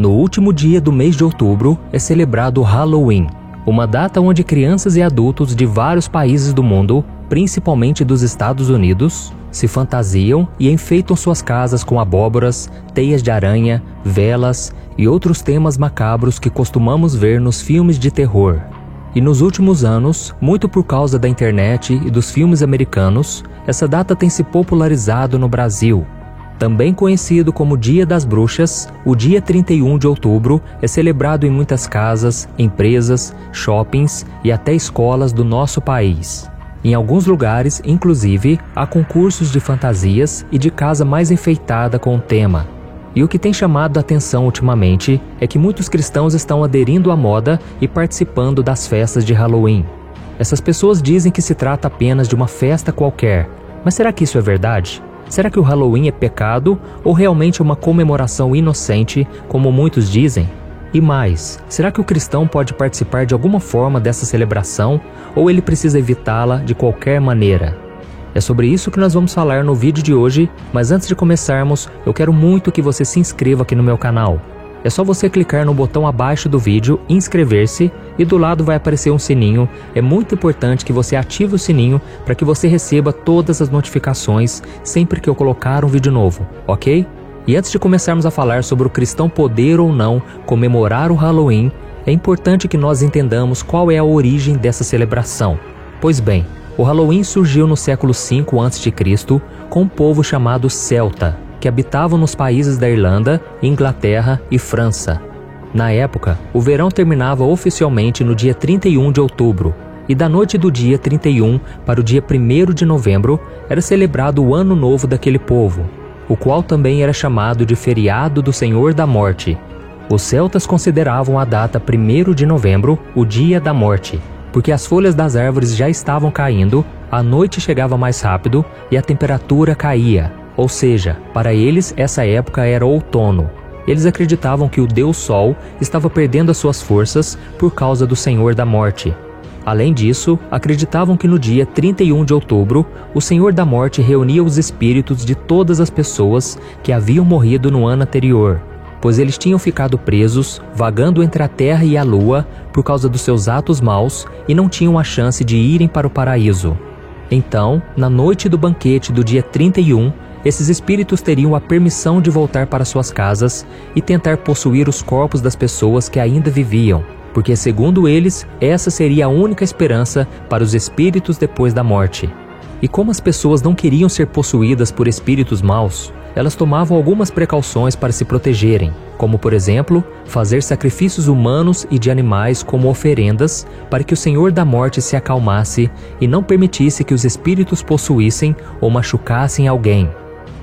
No último dia do mês de outubro é celebrado Halloween, uma data onde crianças e adultos de vários países do mundo, principalmente dos Estados Unidos, se fantasiam e enfeitam suas casas com abóboras, teias de aranha, velas e outros temas macabros que costumamos ver nos filmes de terror. E nos últimos anos, muito por causa da internet e dos filmes americanos, essa data tem se popularizado no Brasil. Também conhecido como Dia das Bruxas, o dia 31 de outubro é celebrado em muitas casas, empresas, shoppings e até escolas do nosso país. Em alguns lugares, inclusive, há concursos de fantasias e de casa mais enfeitada com o tema. E o que tem chamado a atenção ultimamente é que muitos cristãos estão aderindo à moda e participando das festas de Halloween. Essas pessoas dizem que se trata apenas de uma festa qualquer, mas será que isso é verdade? Será que o Halloween é pecado ou realmente uma comemoração inocente, como muitos dizem? E mais, será que o cristão pode participar de alguma forma dessa celebração ou ele precisa evitá-la de qualquer maneira? É sobre isso que nós vamos falar no vídeo de hoje, mas antes de começarmos, eu quero muito que você se inscreva aqui no meu canal. É só você clicar no botão abaixo do vídeo, inscrever-se e do lado vai aparecer um sininho. É muito importante que você ative o sininho para que você receba todas as notificações sempre que eu colocar um vídeo novo, ok? E antes de começarmos a falar sobre o cristão poder ou não comemorar o Halloween, é importante que nós entendamos qual é a origem dessa celebração. Pois bem, o Halloween surgiu no século V a.C. com um povo chamado Celta, que habitavam nos países da Irlanda, Inglaterra e França. Na época, o verão terminava oficialmente no dia 31 de outubro, e da noite do dia 31 para o dia 1 de novembro era celebrado o Ano Novo daquele povo, o qual também era chamado de feriado do Senhor da Morte. Os celtas consideravam a data 1 de novembro o dia da morte, porque as folhas das árvores já estavam caindo, a noite chegava mais rápido e a temperatura caía. Ou seja, para eles essa época era outono. Eles acreditavam que o Deus Sol estava perdendo as suas forças por causa do Senhor da Morte, Além disso, acreditavam que no dia 31 de outubro, o Senhor da Morte reunia os espíritos de todas as pessoas que haviam morrido no ano anterior, pois eles tinham ficado presos, vagando entre a terra e a lua por causa dos seus atos maus e não tinham a chance de irem para o paraíso. Então, na noite do banquete do dia 31, esses espíritos teriam a permissão de voltar para suas casas e tentar possuir os corpos das pessoas que ainda viviam porque, segundo eles, essa seria a única esperança para os espíritos depois da morte. E como as pessoas não queriam ser possuídas por espíritos maus, elas tomavam algumas precauções para se protegerem, como, por exemplo, fazer sacrifícios humanos e de animais como oferendas para que o Senhor da Morte se acalmasse e não permitisse que os espíritos possuíssem ou machucassem alguém.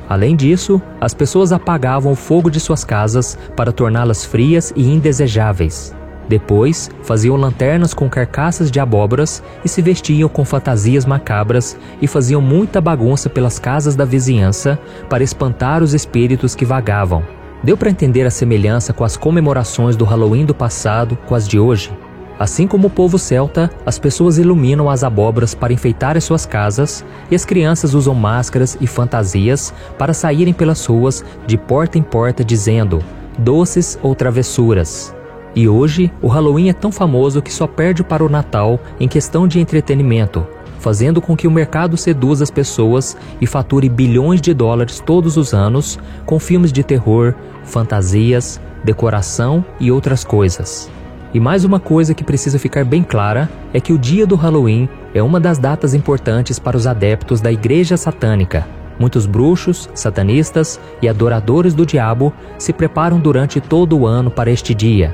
Além disso, as pessoas apagavam o fogo de suas casas para torná-las frias e indesejáveis. Depois, faziam lanternas com carcaças de abóboras e se vestiam com fantasias macabras e faziam muita bagunça pelas casas da vizinhança para espantar os espíritos que vagavam. Deu para entender a semelhança com as comemorações do Halloween do passado com as de hoje? Assim como o povo celta, as pessoas iluminam as abóboras para enfeitar as suas casas e as crianças usam máscaras e fantasias para saírem pelas ruas de porta em porta dizendo doces ou travessuras. E hoje, o Halloween é tão famoso que só perde para o Natal em questão de entretenimento, fazendo com que o mercado seduza as pessoas e fature bilhões de dólares todos os anos com filmes de terror, fantasias, decoração e outras coisas. E mais uma coisa que precisa ficar bem clara é que o dia do Halloween é uma das datas importantes para os adeptos da Igreja Satânica. Muitos bruxos, satanistas e adoradores do diabo se preparam durante todo o ano para este dia,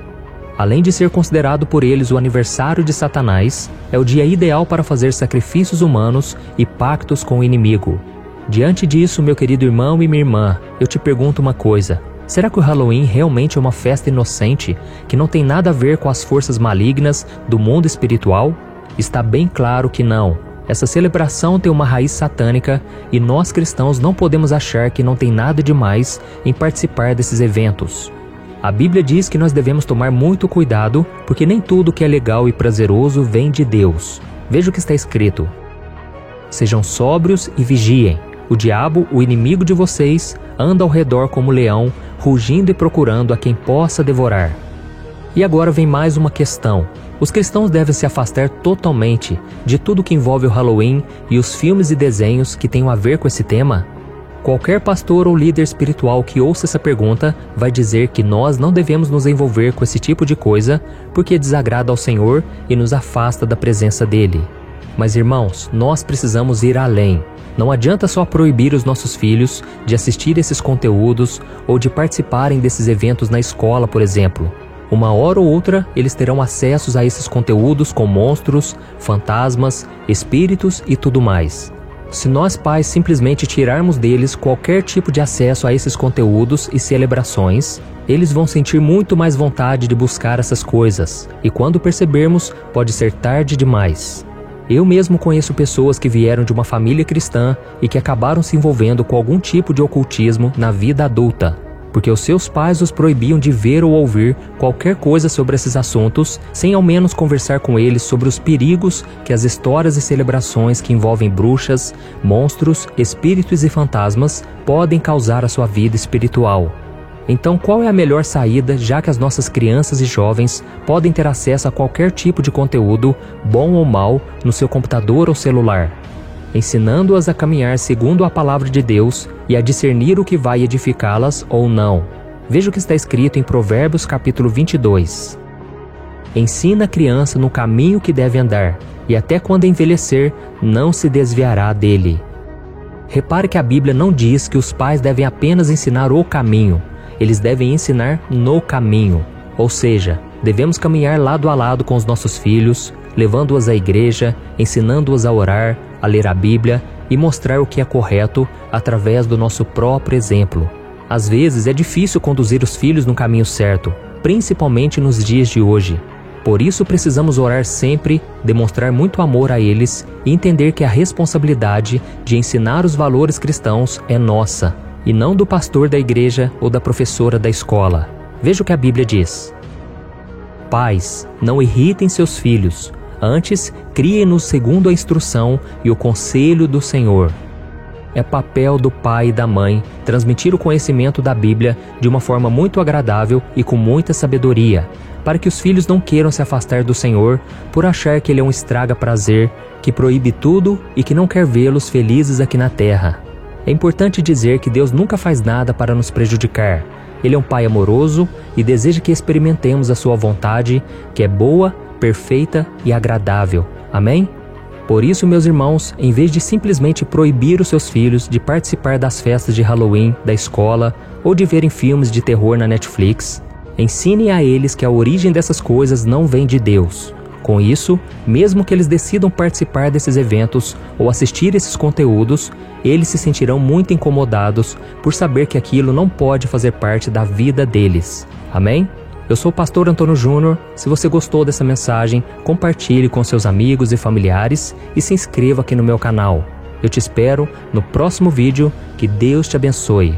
Além de ser considerado por eles o aniversário de Satanás, é o dia ideal para fazer sacrifícios humanos e pactos com o inimigo. Diante disso, meu querido irmão e minha irmã, eu te pergunto uma coisa: será que o Halloween realmente é uma festa inocente que não tem nada a ver com as forças malignas do mundo espiritual? Está bem claro que não. Essa celebração tem uma raiz satânica e nós cristãos não podemos achar que não tem nada de mais em participar desses eventos. A Bíblia diz que nós devemos tomar muito cuidado, porque nem tudo que é legal e prazeroso vem de Deus. Veja o que está escrito: Sejam sóbrios e vigiem. O diabo, o inimigo de vocês, anda ao redor como leão, rugindo e procurando a quem possa devorar. E agora vem mais uma questão. Os cristãos devem se afastar totalmente de tudo que envolve o Halloween e os filmes e desenhos que tenham a ver com esse tema? Qualquer pastor ou líder espiritual que ouça essa pergunta vai dizer que nós não devemos nos envolver com esse tipo de coisa porque desagrada ao Senhor e nos afasta da presença dele. Mas irmãos, nós precisamos ir além. Não adianta só proibir os nossos filhos de assistir esses conteúdos ou de participarem desses eventos na escola, por exemplo. Uma hora ou outra, eles terão acessos a esses conteúdos com monstros, fantasmas, espíritos e tudo mais. Se nós pais simplesmente tirarmos deles qualquer tipo de acesso a esses conteúdos e celebrações, eles vão sentir muito mais vontade de buscar essas coisas, e quando percebermos, pode ser tarde demais. Eu mesmo conheço pessoas que vieram de uma família cristã e que acabaram se envolvendo com algum tipo de ocultismo na vida adulta, porque os seus pais os proibiam de ver ou ouvir qualquer coisa sobre esses assuntos, sem ao menos conversar com eles sobre os perigos que as histórias e celebrações que envolvem bruxas, monstros, espíritos e fantasmas podem causar à sua vida espiritual. Então, qual é a melhor saída, já que as nossas crianças e jovens podem ter acesso a qualquer tipo de conteúdo, bom ou mal, no seu computador ou celular? ensinando-as a caminhar segundo a palavra de Deus e a discernir o que vai edificá-las ou não. Veja o que está escrito em Provérbios capítulo 22. Ensina a criança no caminho que deve andar, e até quando envelhecer, não se desviará dele. Repare que a Bíblia não diz que os pais devem apenas ensinar o caminho, eles devem ensinar no caminho. Ou seja, devemos caminhar lado a lado com os nossos filhos, levando-os à igreja, ensinando-os a orar, a ler a Bíblia e mostrar o que é correto através do nosso próprio exemplo. Às vezes é difícil conduzir os filhos no caminho certo, principalmente nos dias de hoje. Por isso precisamos orar sempre, demonstrar muito amor a eles e entender que a responsabilidade de ensinar os valores cristãos é nossa, e não do pastor da igreja ou da professora da escola. Veja o que a Bíblia diz. Pais, não irritem seus filhos, Antes, criem-nos segundo a instrução e o conselho do Senhor. É papel do pai e da mãe transmitir o conhecimento da Bíblia de uma forma muito agradável e com muita sabedoria, para que os filhos não queiram se afastar do Senhor por achar que Ele é um estraga-prazer, que proíbe tudo e que não quer vê-los felizes aqui na terra. É importante dizer que Deus nunca faz nada para nos prejudicar. Ele é um Pai amoroso e deseja que experimentemos a Sua vontade, que é boa, perfeita e agradável. Amém? Por isso, meus irmãos, em vez de simplesmente proibir os seus filhos de participar das festas de Halloween da escola ou de verem filmes de terror na Netflix, ensine a eles que a origem dessas coisas não vem de Deus. Com isso, mesmo que eles decidam participar desses eventos ou assistir esses conteúdos, eles se sentirão muito incomodados por saber que aquilo não pode fazer parte da vida deles. Amém? Eu sou o pastor Antônio Júnior. Se você gostou dessa mensagem, compartilhe com seus amigos e familiares e se inscreva aqui no meu canal. Eu te espero no próximo vídeo. Que Deus te abençoe.